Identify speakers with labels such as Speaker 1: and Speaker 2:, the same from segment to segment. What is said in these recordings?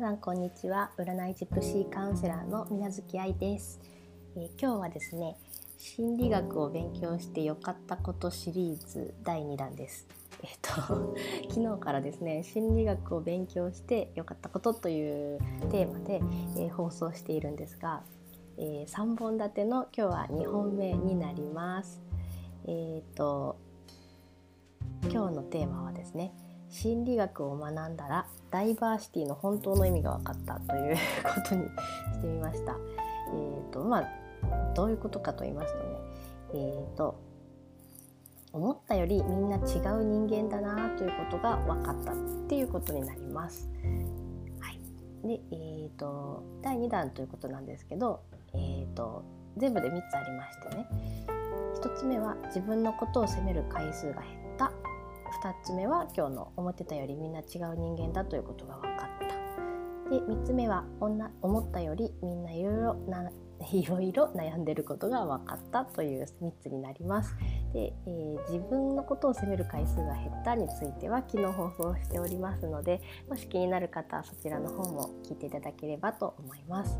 Speaker 1: さんこんにちは。占いジプシーカウンセラーの水月愛です、えー、今日はですね心理学を勉強して良かったことシリーズ第2弾です。えっ、ー、と昨日からですね心理学を勉強して良かったことというテーマで、えー、放送しているんですが、え3本立ての今日は2本目になります。えっ、と今日のテーマはですね心理学を学んだらダイバーシティの本当の意味が分かったという ことにしてみました。えーとまあ、どういうことかと言いますとね、えーと、思ったよりみんな違う人間だなということが分かったっていうことになります。はい、で、えーと、第2弾ということなんですけど、えーと全部で3つありましてね1つ目は自分のことを責める回数が減った2つ目は今日の思ってたよりみんな違う人間だということが分かったで3つ目は女思ったよりみんないろいろないろいろ悩んでることが分かったという3つになります。で、えー、自分のことを責める回数が減ったについては昨日放送しておりますのでもし気になる方はそちらの方も聞いていただければと思います。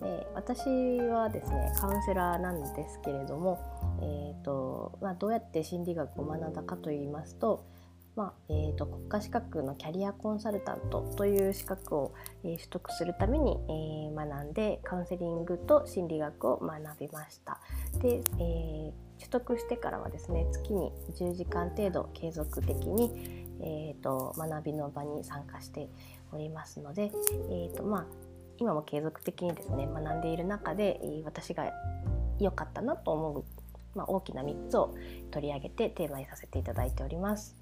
Speaker 1: で私はですねカウンセラーなんですけれどもえーとまあ、どうやって心理学を学んだかといいますと,、まあえーと、国家資格のキャリアコンサルタントという資格を、えー、取得するために、えー、学んでカウンセリングと心理学を学びました。で、えー、取得してからはですね月に10時間程度継続的に、えーと、学びの場に参加しておりますので、えーとまあ、今も継続的にですね学んでいる中で、私が良かったなと思うまあ、大きな3つを取り上げてテーマにさせていただいております。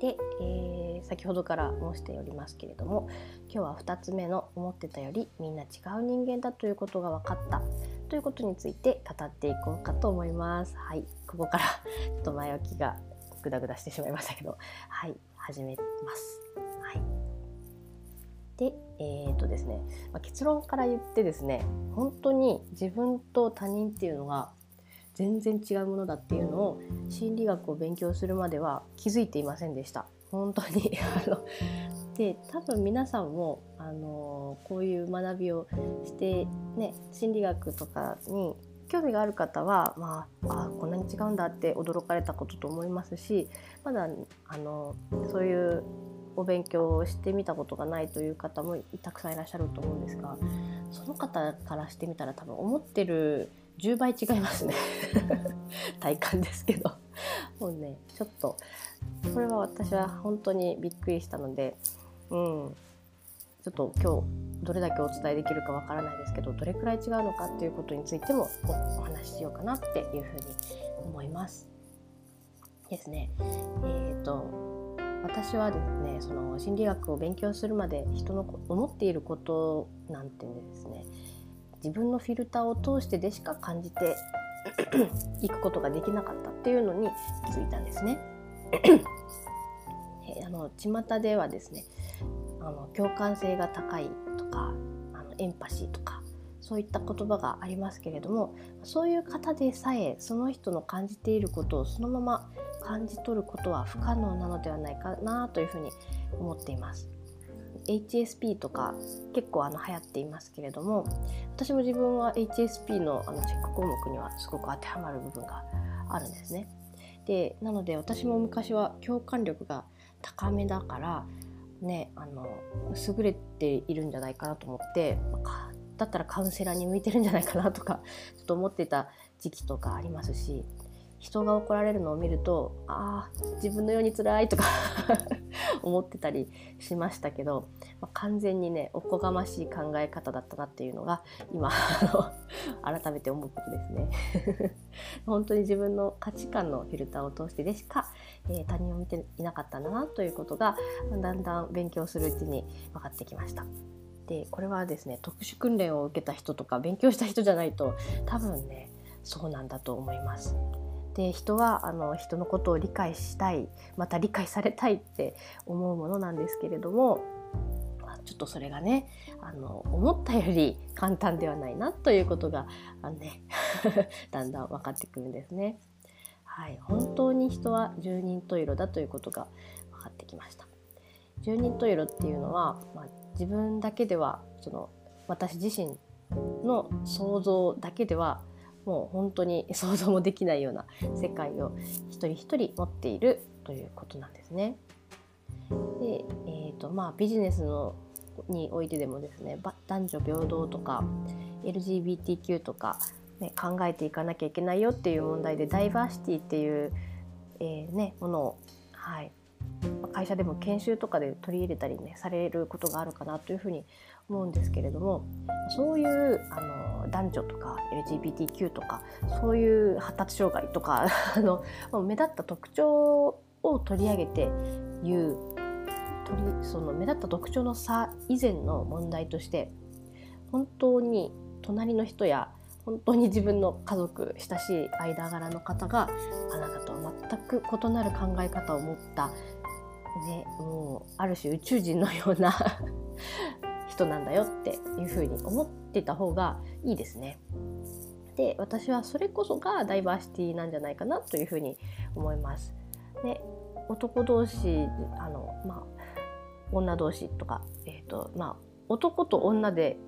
Speaker 1: で、えー、先ほどから申しておりますけれども今日は2つ目の思ってたよりみんな違う人間だということが分かったということについて語っていこうかと思います。はい、ここからちょっと前置きがグダグダしてしまいましたけど、はい、始めます。はい。で、えー、とですね、まあ、結論から言ってですね、本当に自分と他人っていうのが全然違うものだっていうのを心理学を勉強するまでは気づいていませんでした。本当に。あので多分皆さんもあのこういう学びをしてね心理学とかに興味がある方は、まあ、あこんなに違うんだって驚かれたことと思いますしまだあのそういうお勉強をしてみたことがないという方もたくさんいらっしゃると思うんですがその方からしてみたら多分思ってる10倍違いますね 体感ですけどもうねちょっとこれは私は本当にびっくりしたのでうんちょっと今日どれだけお伝えできるかわからないですけどどれくらい違うのかっていうことについてもお話ししようかなっていうふうに思います。ですね。えーと、私はですねその心理学を勉強するまで人の思っていることなんてですね自分のフィルターを通してでしか感じて いくことができなかったっていうのに気づいたんですね。えあの巷ではですねあの共感性が高いとかあのエンパシーとかそういった言葉がありますけれどもそういう方でさえその人の感じていることをそのまま感じ取ることは不可能なのではないかなというふうに思っています。HSP とか結構あの流行っていますけれども私も自分は HSP のあのチェック項目にはすごく当てはまる部分があるんですね。でなので私も昔は共感力が高めだからねあの優れているんじゃないかなと思ってだったらカウンセラーに向いてるんじゃないかなとかちょっと思ってた時期とかありますし人が怒られるのを見るとああ自分のように辛いとか 思ってたりしましたけど、まあ、完全にねおこがましい考え方だったなっていうのが今改めて思うことですね 本当に自分の価値観のフィルターを通してでしか、えー、他人を見ていなかったんだなということがだんだん勉強するうちに分かってきました。でこれはですね特殊訓練を受けた人とか勉強した人じゃないと多分ねそうなんだと思います。で人はあの人のことを理解したいまた理解されたいって思うものなんですけれどもちょっとそれがねあの思ったより簡単ではないなということがあの、ね、だんだん分かってくるんですね。はい、本当に人は十人十色だということが分かってきました。十人十色っていうのは、まあ、自分だけではその私自身の想像だけではもう本当に想像もできないような世界を一人一人持っているということなんですね。で、えーとまあ、ビジネスのにおいてでもですね男女平等とか LGBTQ とか、ね、考えていかなきゃいけないよっていう問題でダイバーシティっていう、えーね、ものを、はい、会社でも研修とかで取り入れたりねされることがあるかなというふうに思うんですけれどもそういうあの男女とか LGBTQ とかそういう発達障害とかあの目立った特徴を取り上げて言う取りその目立った特徴の差以前の問題として本当に隣の人や本当に自分の家族親しい間柄の方があなたとは全く異なる考え方を持った、ね、もうある種宇宙人のような 人なんだよっていうふうに思ってた方がいいですね。で私はそれこそがダイバーシティなんじゃないかなというふうに思います。ね、男同士あの、まあ、女同士とか、えーとまあ、男と女で、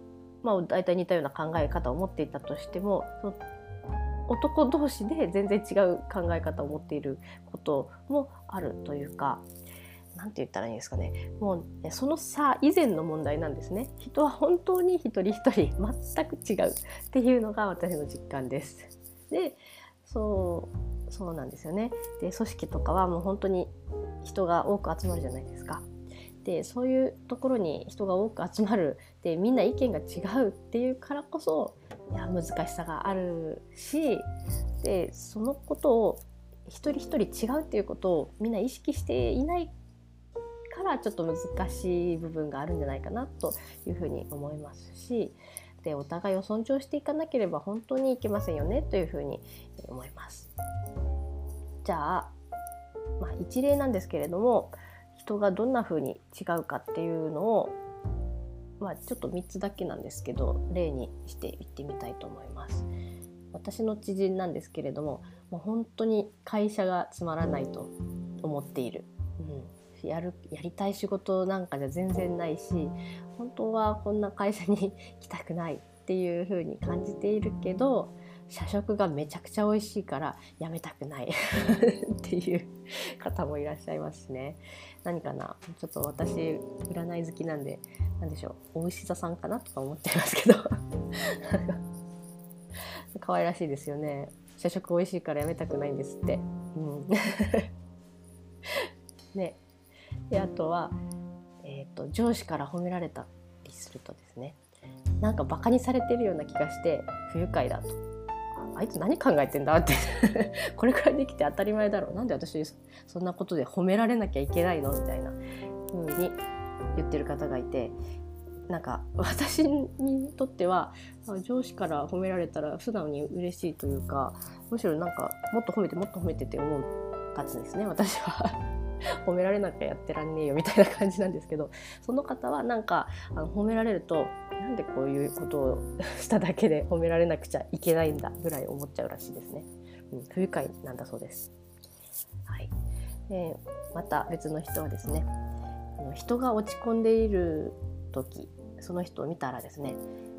Speaker 1: まあ、大体似たような考え方を持っていたとしても男同士で全然違う考え方を持っていることもあるというか何て言ったらいいんですかねもう、その差以前の問題なんですね人は本当に一人一人全く違うっていうのが私の実感です。でそうそうなんですよねで組織とかはもう本当に人が多く集まるじゃないですか。でそういうところに人が多く集まるでみんな意見が違うっていうからこそいや難しさがあるしでそのことを一人一人違うっていうことをみんな意識していないからちょっと難しい部分があるんじゃないかなというふうに思いますしでお互いを尊重していかなければ本当にいけませんよねというふうに思います。じゃあ、まあ、一例なんですけれども人がどんな風に違うかっていうのを、まあ、ちょっと3つだけなんですけど例にしていってみたいと思います。私の知人なんですけれどももう本当に会社がつまらないと思っている、うん、やるやりたい仕事なんかじゃ全然ないし本当はこんな会社に来たくないっていう風に感じているけど社食がめちゃくちゃ美味しいからやめたくない っていう方もいらっしゃいますしね。何かな？ちょっと私占い好きなんで何でしょう？お牛座さんかなとか思ってますけど。可愛らしいですよね。社食美味しいからやめたくないんですって。うん。ね、であとは、えーと、上司から褒められたりするとですねなんかバカにされてるような気がして不愉快だと。あいつ何考えてんだって。これくらいできて当たり前だろう。なんで私そんなことで褒められなきゃいけないの？みたいな風に言ってる方がいてなんか私にとっては上司から褒められたら素直に嬉しいというかむしろなんかもっと褒めてもっと褒めてって思うかつですね私は。褒められなきゃやってらんねえよみたいな感じなんですけどその方はなんかあの褒められるとなんでこういうことをしただけで 褒められなくちゃいけないんだぐらい思っちゃうらしいですね。うん、不愉快なんだそうです。はい、でまた別の人はですねあの人が落ち込んでいる時その人を見たらですね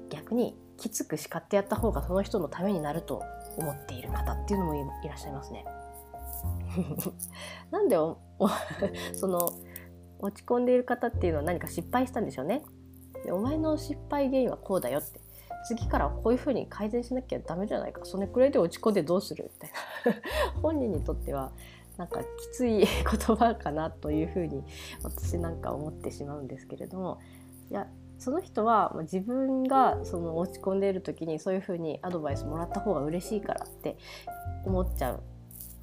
Speaker 1: 逆にきつく叱ってやった方がその人のためになると思っている方っていうのもいらっしゃいますね。なんで その落ち込んでいる方っていうのは何か失敗したんでしょうね。でお前の失敗原因はこうだよって。次からこういうふうに改善しなきゃダメじゃないか。それくらいで落ち込んでどうするみたいな。本人にとってはなんかきつい言葉かなというふうに私なんか思ってしまうんですけれども。いやその人は自分がその落ち込んでいる時にそういうふうにアドバイスもらった方が嬉しいからって思っちゃう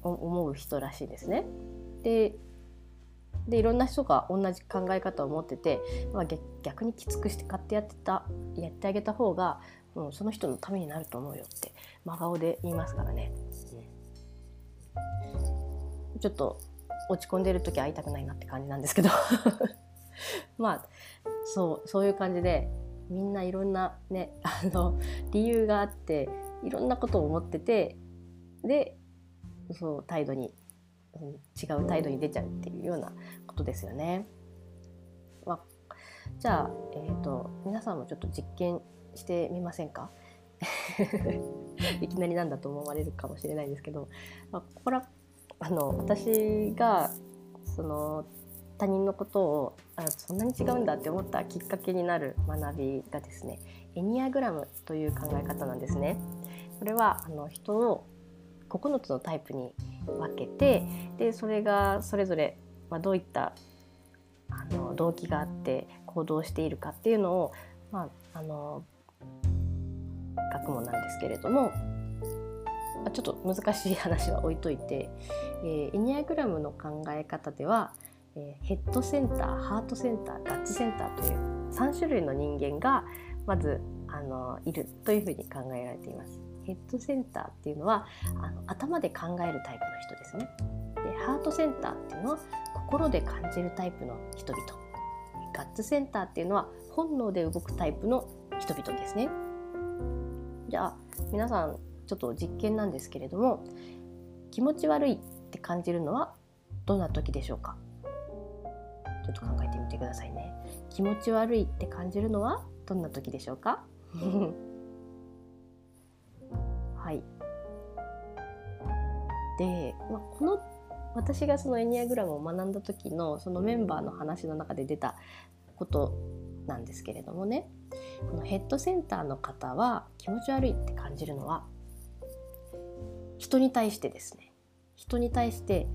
Speaker 1: 思う人らしいですね。ででいろんな人が同じ考え方を持ってて、まあ、逆にきつくして買ってやってたやってあげた方が、うん、その人のためになると思うよって真顔で言いますからね、ちょっと落ち込んでる時会いたくないなって感じなんですけど。まあそうそういう感じでみんないろんなねあの理由があっていろんなことを思っててでそう態度に違う態度に出ちゃうっていうようなことですよね。まあ、じゃあ、えーと、皆さんもちょっと実験してみませんか？いきなりなんだと思われるかもしれないですけど、まあ、これはあの私がその他人のことをあそんなに違うんだって思ったきっかけになる学びがですねエニアグラムという考え方なんですね。これはあの人を9つのタイプに分けてでそれがそれぞれ、まあ、どういったあの動機があって行動しているかっていうのを、まあ、あの学問なんですけれどもまちょっと難しい話は置いといて、えー、エニアグラムの考え方では、えー、ヘッドセンターハートセンターガッツセンターという3種類の人間がまずあのいるというふうに考えられています。ヘッドセンターっていうのはあの頭で考えるタイプの人ですね。でハートセンターっていうのは心で感じるタイプの人々。ガッツセンターっていうのは本能で動くタイプの人々ですね。じゃあ皆さんちょっと実験なんですけれども気持ち悪いって感じるのはどんな時でしょうか？ちょっと考えてみてくださいね。気持ち悪いって感じるのはどんな時でしょうか？はい。で、まあ、この私がそのエニアグラムを学んだ時のそのメンバーの話の中で出たことなんですけれどもねこのヘッドセンターの方は気持ち悪いって感じるのは人に対してですね人に対して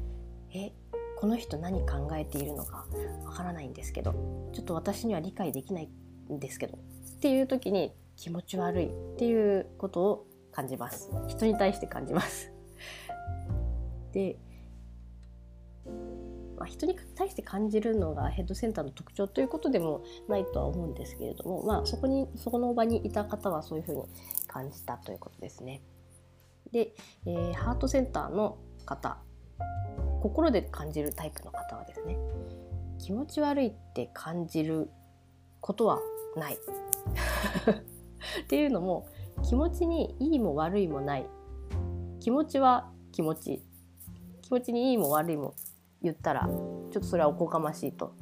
Speaker 1: えこの人何考えているのかわからないんですけどちょっと私には理解できないんですけどっていう時に気持ち悪いっていうことを感じます。人に対して感じます。で、まあ、人に対して感じるのがヘッドセンターの特徴ということでもないとは思うんですけれども、まあ、そこにそこの場にいた方はそういうふうに感じたということですね。で、えー、ハートセンターの方心で感じるタイプの方はですね気持ち悪いって感じることはない。っていうのも気持ちにいいも悪いもない。気持ちは気持ち。気持ちにいいも悪いも言ったらちょっとそれはおこがましいと。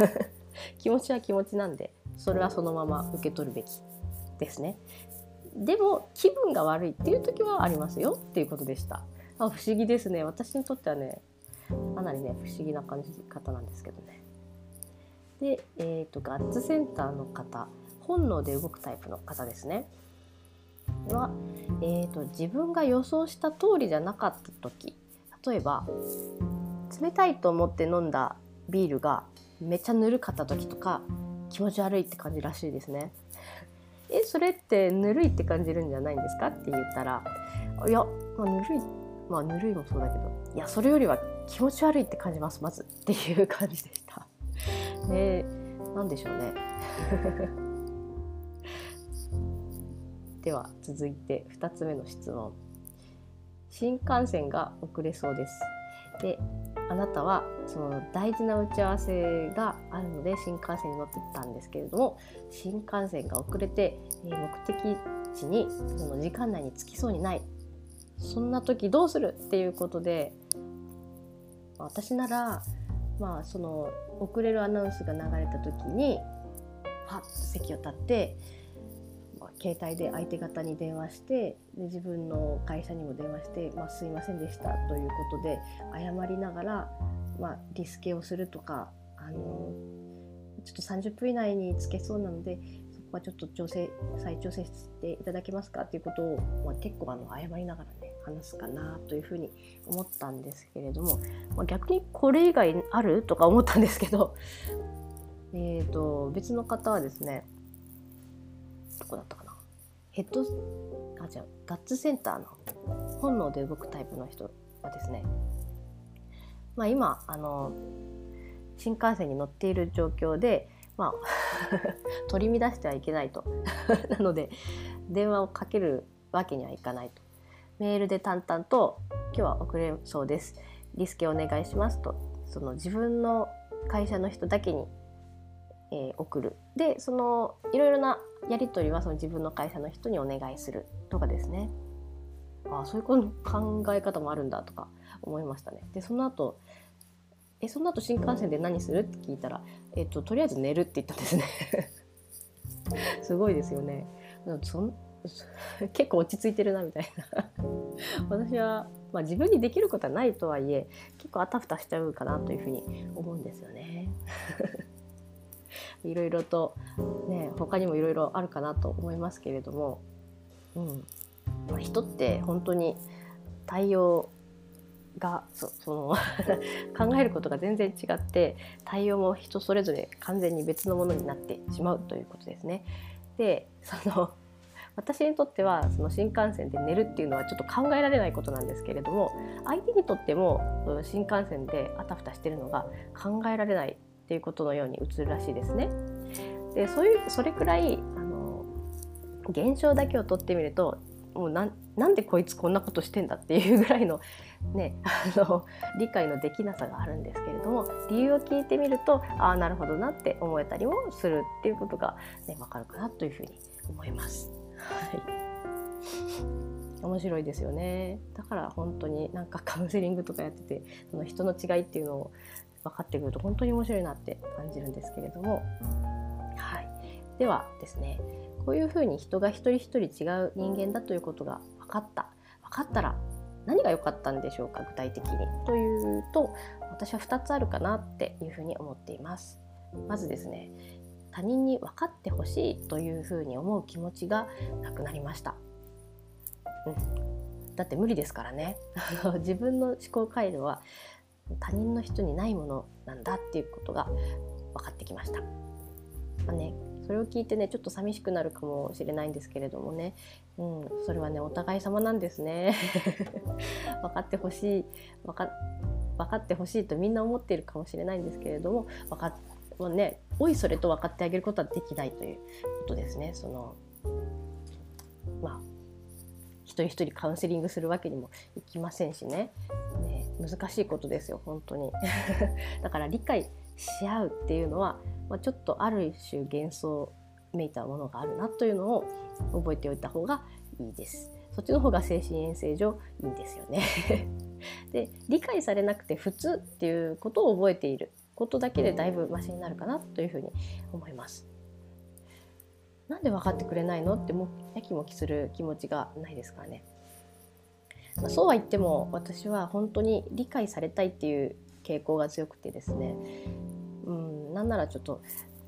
Speaker 1: 気持ちは気持ちなんでそれはそのまま受け取るべきですね。でも気分が悪いっていう時はありますよ。っていうことでした。あ不思議ですね。私にとってはねかなりね不思議な感じ方なんですけどね。で、えーと、ガッツセンターの方。本能で動くタイプの方ですね。は、えーと、自分が予想した通りじゃなかった時例えば冷たいと思って飲んだビールがめっちゃぬるかった時とか気持ち悪いって感じらしいですね。えそれってぬるいって感じるんじゃないんですか？って言ったらいや、まあ、ぬるいまあぬるいもそうだけどいやそれよりは気持ち悪いって感じますまずっていう感じでした。で何でしょうね。では続いて2つ目の質問。新幹線が遅れそうです。であなたはその大事な打ち合わせがあるので新幹線に乗ってたんですけれども新幹線が遅れて、目的地にその時間内に着きそうにないそんな時どうするっていうことで私ならまあその遅れるアナウンスが流れた時にパッと席を立って、携帯で相手方に電話してで自分の会社にも電話して「まあ、すいませんでした」ということで謝りながら、まあ、リスケをするとかあのちょっと30分以内に着けそうなのでそこはちょっと調整再調整していただけますかっていうことを、まあ、結構あの謝りながらね話すかなというふうに思ったんですけれども、まあ、逆にこれ以外あるとか思ったんですけど、えーと、別の方はですねどこだったかな。ヘッドあ違うガッツセンターの本能で動くタイプの人はですね、まあ、今あの新幹線に乗っている状況で、まあ 取り乱してはいけないと。なので電話をかけるわけにはいかないと。メールで淡々と「今日は遅れそうです。リスケお願いします」と。その自分の会社の人だけに、えー、送る。でそのいろいろなやり取りはその自分の会社の人にお願いするとかですね。ああそういう考え方もあるんだとか思いましたね。でその後えその後新幹線で何するって聞いたら、えっと、とりあえず寝るって言ったんですね。すごいですよね。そ結構落ち着いてるなみたいな。私は、まあ、自分にできることはないとはいえ結構あたふたしちゃうかなというふうに思うんですよね。いろいろとね他にもいろいろあるかなと思いますけれども、うん、人って本当に対応がそその 考えることが全然違って対応も人それぞれ完全に別のものになってしまうということですね。でその私にとってはその新幹線で寝るっていうのはちょっと考えられないことなんですけれども相手にとっても新幹線であたふたしてるのが考えられないっていうことのように映るらしいですね。でそういうそれくらいあの現象だけをとってみるともうななんでこいつこんなことしてんだっていうぐらいの,、ね、あの理解のできなさがあるんですけれども理由を聞いてみるとああなるほどなって思えたりもするっていうことが、ね、分かるかなというふうに思います。はい 面白いですよねだから本当になんかカウンセリングとかやっててその人の違いっていうのを分かってくると本当に面白いなって感じるんですけれども、はい、ではですねこういうふうに人が一人一人違う人間だということが分かった。分かったら何が良かったんでしょうか具体的に。というと私は2つあるかなっていうふうに思っています。まずですね他人に分かってほしいというふうに思う気持ちがなくなりました、うん、だって無理ですからね。自分の思考回路は他人の人にないものなんだっていうことが分かってきました、まあね、それを聞いてねちょっと寂しくなるかもしれないんですけれどもね、うん、それはねお互い様なんですね。分かってほしい分か分かってほしいとみんな思っているかもしれないんですけれども分かもうねおいそれと分かってあげることはできないということですね。そのまあ一人一人カウンセリングするわけにもいきませんしね。難しいことですよ本当に だから理解し合うっていうのはまあ、ちょっとある種幻想めいたものがあるなというのを覚えておいた方がいいです。そっちの方が精神衛生上いいんですよね で理解されなくて普通っていうことを覚えていることだけでだいぶマシになるかなというふうに思います。なんで分かってくれないのってもやきもきする気持ちがないですからね。まあ、そうは言っても私は本当に理解されたいっていう傾向が強くてですねうんなんならちょっと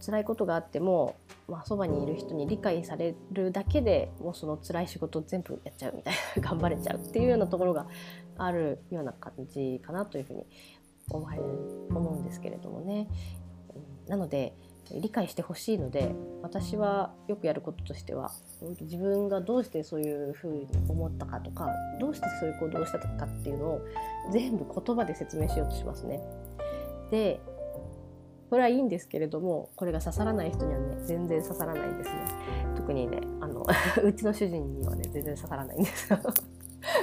Speaker 1: 辛いことがあっても、まあ、そばにいる人に理解されるだけでもうその辛い仕事全部やっちゃうみたいな 頑張れちゃうっていうようなところがあるような感じかなというふうに思思うんですけれどもね。なので理解してほしいので私はよくやることとしては自分がどうしてそういうふうに思ったかとかどうしてそういう行動をしたかっていうのを全部言葉で説明しようとしますね。でこれはいいんですけれどもこれが刺さらない人にはね全然刺さらないんですね特にねあの うちの主人にはね全然刺さらないんですよ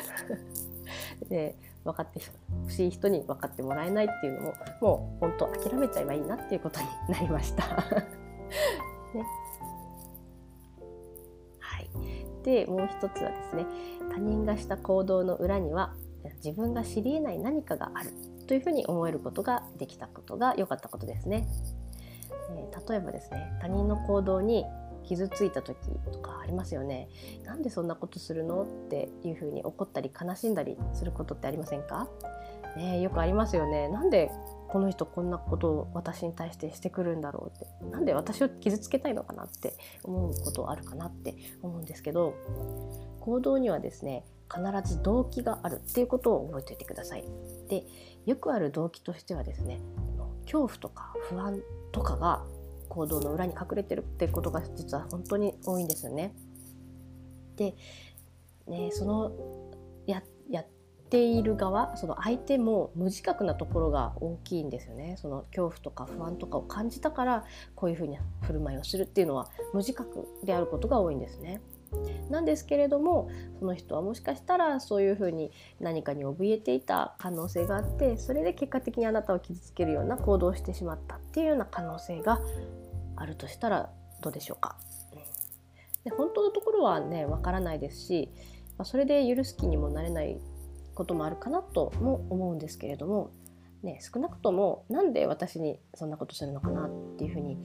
Speaker 1: で分かってほしい人に分かってもらえないっていうのももう本当諦めちゃえばいいなっていうことになりました。ね。はい、でもう一つはですね他人がした行動の裏には自分が知りえない何かがあるというふうに思えることができたことが良かったことですね。え、例えばですね他人の行動に傷ついた時とかありますよね。なんでそんなことするのっていうふうに怒ったり悲しんだりすることってありませんか、ね、よくありますよね。なんでこの人こんなことを私に対してしてくるんだろうってなんで私を傷つけたいのかなって思うことあるかなって思うんですけど行動にはですね必ず動機があるっていうことを覚えておいてください。でよくある動機としてはですね恐怖とか不安とかが行動の裏に隠れてるってことが実は本当に多いんですよね。で、ね、そのややっている側その相手も無自覚なところが大きいんですよね。その恐怖とか不安とかを感じたからこういうふうに振る舞いをするっていうのは無自覚であることが多いんですね。なんですけれどもその人はもしかしたらそういうふうに何かに怯えていた可能性があってそれで結果的にあなたを傷つけるような行動をしてしまったっていうような可能性があるとしたらどうでしょうか？で本当のところはねわからないですしまあそれで許す気にもなれないこともあるかなとも思うんですけれどもね、少なくともなんで私にそんなことするのかなっていうふうに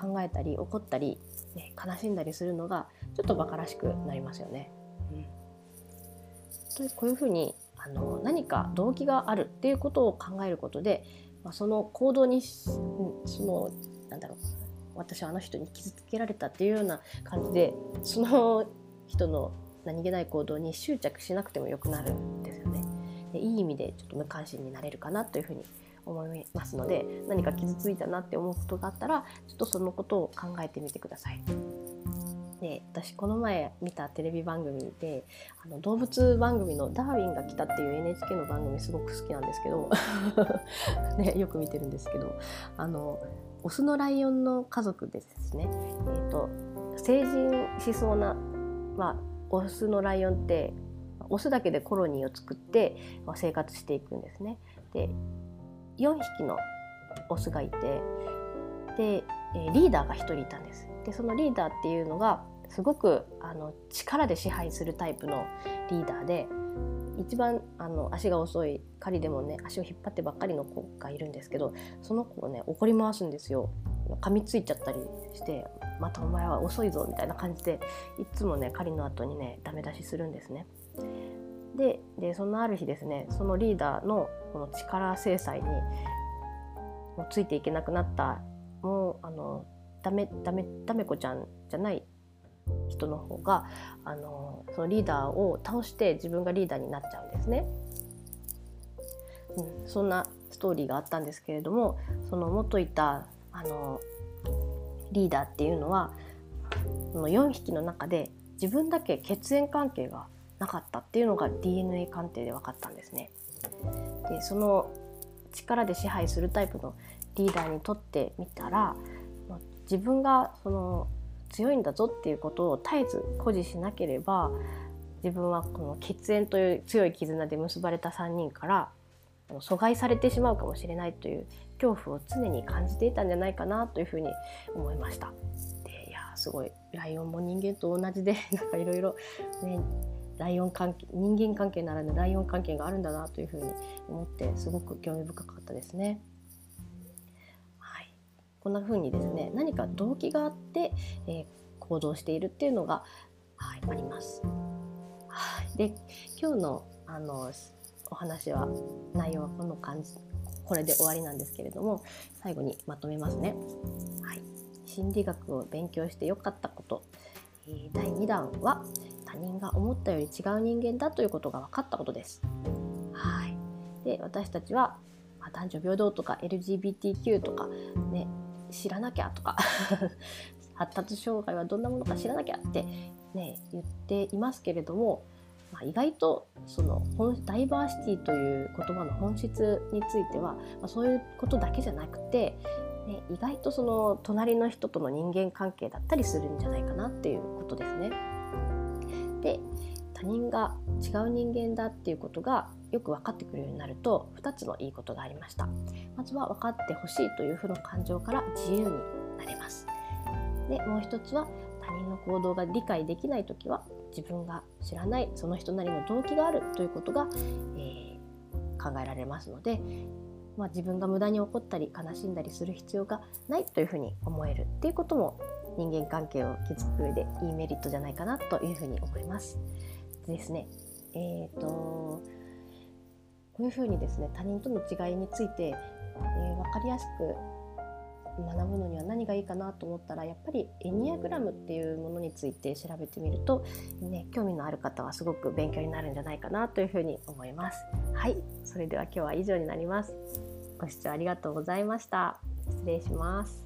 Speaker 1: 考えたり怒ったり、ね、悲しんだりするのがちょっと馬鹿らしくなりますよね。うん、こういうふうにあの何か動機があるっていうことを考えることで、まあ、その行動にそのなんだろう私はあの人に傷つけられたっていうような感じでその人の何気ない行動に執着しなくてもよくなるんですよね。でいい意味でちょっと無関心になれるかなというふうに思いますので何か傷ついたなって思うことがあったらちょっとそのことを考えてみてください。で私この前見たテレビ番組であの動物番組の「ダーウィンが来た」っていう NHK の番組すごく好きなんですけど、ね、よく見てるんですけどあのオスのライオンの家族でですね、えーと、成人しそうな、まあ、オスのライオンってオスだけでコロニーを作ってま生活していくんですね。で4匹のオスがいてでリーダーが1人いたんです。でそのリーダーっていうのがすごくあの力で支配するタイプのリーダーで一番あの足が遅い狩りでもね足を引っ張ってばっかりの子がいるんですけどその子をね怒り回すんですよ噛みついちゃったりして「またお前は遅いぞ」みたいな感じでいつもね狩りの後にねダメ出しするんですね。ででそのある日ですねそのリーダーのこの力制裁にもうついていけなくなったもうあのダメダメダメ子ちゃんじゃない人の方があのそのリーダーを倒して自分がリーダーになっちゃうんですね。うん、そんなストーリーがあったんですけれどもその元いたあのリーダーっていうのはその4匹の中で自分だけ血縁関係がなかったっていうのが DNA 鑑定で分かったんですね。でその力で支配するタイプのリーダーにとってみたら自分がその強いんだぞっていうことを絶えず誇示しなければ自分はこの血縁という強い絆で結ばれた3人から阻害されてしまうかもしれないという恐怖を常に感じていたんじゃないかなというふうに思いました。でいやすごいライオンも人間と同じで なんかいろいろねライオン関係人間関係ならぬライオン関係があるんだなというふうに思ってすごく興味深かったですね。こんな風にですね何か動機があって、えー、行動しているっていうのが、はい、あります。はい、で今日のあのお話は内容はこの感じこれで終わりなんですけれども最後にまとめますね。はい、心理学を勉強してよかったこと、えー、第2弾は他人が思ったより違う人間だということが分かったことです。はい、で私たちは男女平等とか LGBTQ とかね知らなきゃとか 発達障害はどんなものか知らなきゃって、ね、言っていますけれども、まあ、意外とそのダイバーシティという言葉の本質については、まあ、そういうことだけじゃなくて、ね、意外とその隣の人との人間関係だったりするんじゃないかなっていうことですね。で他人が違う人間だっていうことがよく分かってくるようになると2つのいいことがありましたまずは分かってほしいという負の感情から自由になれますでもう一つは他人の行動が理解できない時は自分が知らないその人なりの動機があるということが、えー、考えられますので、まあ、自分が無駄に怒ったり悲しんだりする必要がないというふうに思えるっていうことも人間関係を築く上でいいメリットじゃないかなというふうに思います。ですねえーとこういうふうにですね他人との違いについて、えー、分かりやすく学ぶのには何がいいかなと思ったらやっぱりエニアグラムっていうものについて調べてみると、ね、興味のある方はすごく勉強になるんじゃないかなというふうに思います。はい、それでは今日は以上になります。ご視聴ありがとうございました。失礼します。